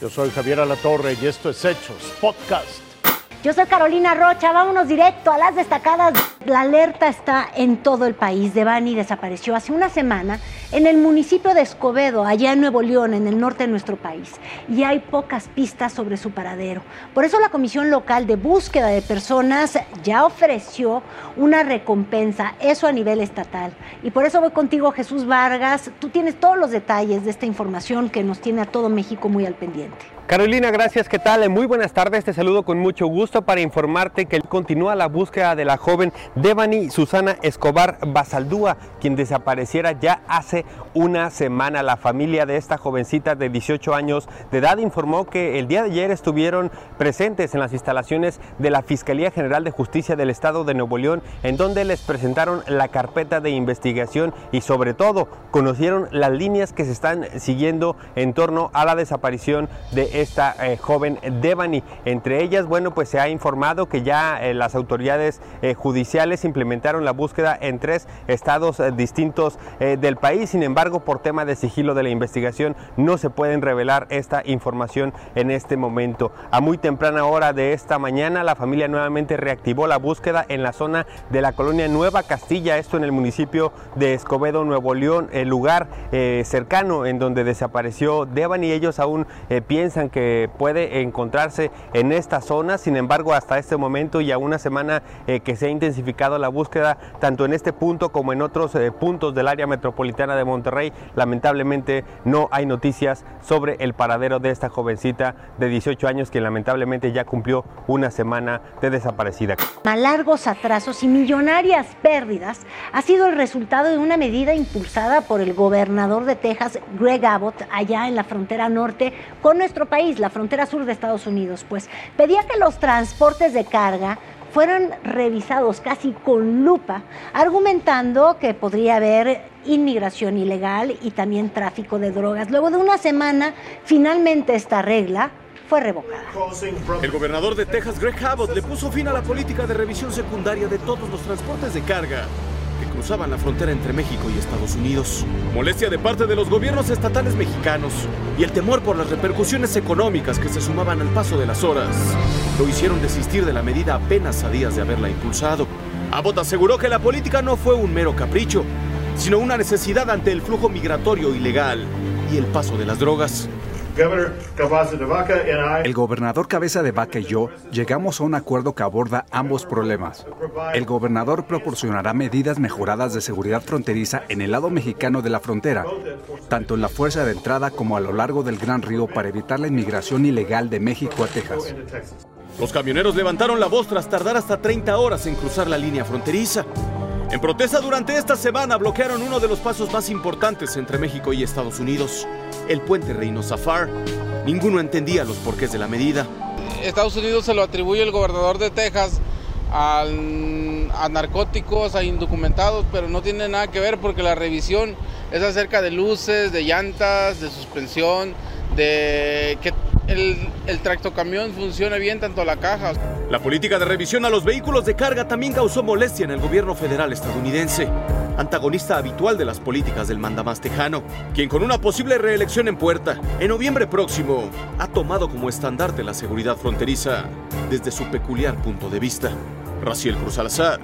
Yo soy Javier Alatorre y esto es Hechos Podcast. Yo soy Carolina Rocha, vámonos directo a las destacadas. La alerta está en todo el país. Devani desapareció hace una semana en el municipio de Escobedo, allá en Nuevo León, en el norte de nuestro país. Y hay pocas pistas sobre su paradero. Por eso la Comisión Local de Búsqueda de Personas ya ofreció una recompensa, eso a nivel estatal. Y por eso voy contigo, Jesús Vargas. Tú tienes todos los detalles de esta información que nos tiene a todo México muy al pendiente. Carolina, gracias. ¿Qué tal? Muy buenas tardes. Te saludo con mucho gusto para informarte que continúa la búsqueda de la joven Devani Susana Escobar Basaldúa, quien desapareciera ya hace una semana. La familia de esta jovencita de 18 años de edad informó que el día de ayer estuvieron presentes en las instalaciones de la Fiscalía General de Justicia del Estado de Nuevo León, en donde les presentaron la carpeta de investigación y sobre todo conocieron las líneas que se están siguiendo en torno a la desaparición de esta eh, joven Devani. Entre ellas, bueno, pues se ha informado que ya eh, las autoridades eh, judiciales implementaron la búsqueda en tres estados distintos del país. Sin embargo, por tema de sigilo de la investigación, no se pueden revelar esta información en este momento. A muy temprana hora de esta mañana, la familia nuevamente reactivó la búsqueda en la zona de la colonia Nueva Castilla, esto en el municipio de Escobedo, Nuevo León, el lugar cercano en donde desapareció Devani. Ellos aún piensan que puede encontrarse en esta zona. Sin embargo, hasta este momento y a una semana eh, que se ha intensificado la búsqueda, tanto en este punto como en otros eh, puntos del área metropolitana de Monterrey, lamentablemente no hay noticias sobre el paradero de esta jovencita de 18 años que lamentablemente ya cumplió una semana de desaparecida. A largos atrasos y millonarias pérdidas ha sido el resultado de una medida impulsada por el gobernador de Texas, Greg Abbott, allá en la frontera norte con nuestro país la frontera sur de Estados Unidos, pues pedía que los transportes de carga fueran revisados casi con lupa, argumentando que podría haber inmigración ilegal y también tráfico de drogas. Luego de una semana, finalmente esta regla fue revocada. El gobernador de Texas, Greg Abbott, le puso fin a la política de revisión secundaria de todos los transportes de carga que cruzaban la frontera entre México y Estados Unidos. Molestia de parte de los gobiernos estatales mexicanos y el temor por las repercusiones económicas que se sumaban al paso de las horas lo hicieron desistir de la medida apenas a días de haberla impulsado. Abbott aseguró que la política no fue un mero capricho, sino una necesidad ante el flujo migratorio ilegal y el paso de las drogas. El gobernador Cabeza de Vaca y yo llegamos a un acuerdo que aborda ambos problemas. El gobernador proporcionará medidas mejoradas de seguridad fronteriza en el lado mexicano de la frontera, tanto en la fuerza de entrada como a lo largo del Gran Río para evitar la inmigración ilegal de México a Texas. Los camioneros levantaron la voz tras tardar hasta 30 horas en cruzar la línea fronteriza. En protesta durante esta semana bloquearon uno de los pasos más importantes entre México y Estados Unidos, el puente Reino Zafar. Ninguno entendía los porqués de la medida. Estados Unidos se lo atribuye el gobernador de Texas a narcóticos, a indocumentados, pero no tiene nada que ver porque la revisión es acerca de luces, de llantas, de suspensión, de que el, el tractocamión funcione bien, tanto la caja. La política de revisión a los vehículos de carga también causó molestia en el gobierno federal estadounidense, antagonista habitual de las políticas del mandamás tejano, quien con una posible reelección en puerta, en noviembre próximo, ha tomado como estandarte la seguridad fronteriza desde su peculiar punto de vista. Raciel Cruz Alazar,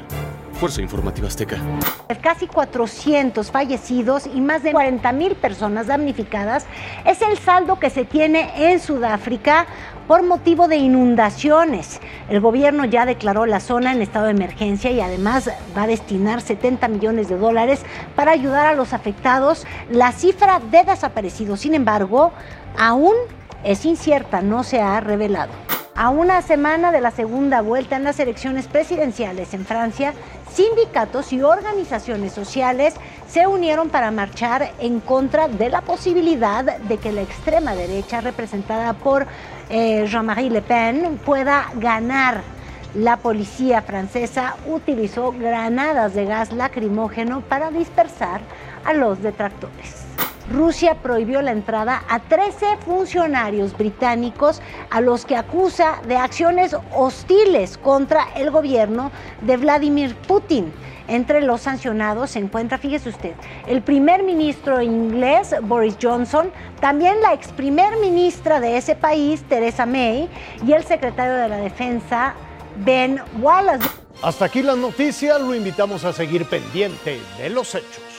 Fuerza Informativa Azteca. Casi 400 fallecidos y más de 40 mil personas damnificadas es el saldo que se tiene en Sudáfrica por motivo de inundaciones. El gobierno ya declaró la zona en estado de emergencia y además va a destinar 70 millones de dólares para ayudar a los afectados. La cifra de desaparecidos, sin embargo, aún es incierta, no se ha revelado. A una semana de la segunda vuelta en las elecciones presidenciales en Francia, sindicatos y organizaciones sociales se unieron para marchar en contra de la posibilidad de que la extrema derecha, representada por eh, Jean-Marie Le Pen, pueda ganar. La policía francesa utilizó granadas de gas lacrimógeno para dispersar a los detractores. Rusia prohibió la entrada a 13 funcionarios británicos a los que acusa de acciones hostiles contra el gobierno de Vladimir Putin. Entre los sancionados se encuentra, fíjese usted, el primer ministro inglés Boris Johnson, también la ex primer ministra de ese país, Theresa May, y el secretario de la Defensa, Ben Wallace. Hasta aquí la noticia, lo invitamos a seguir pendiente de los hechos.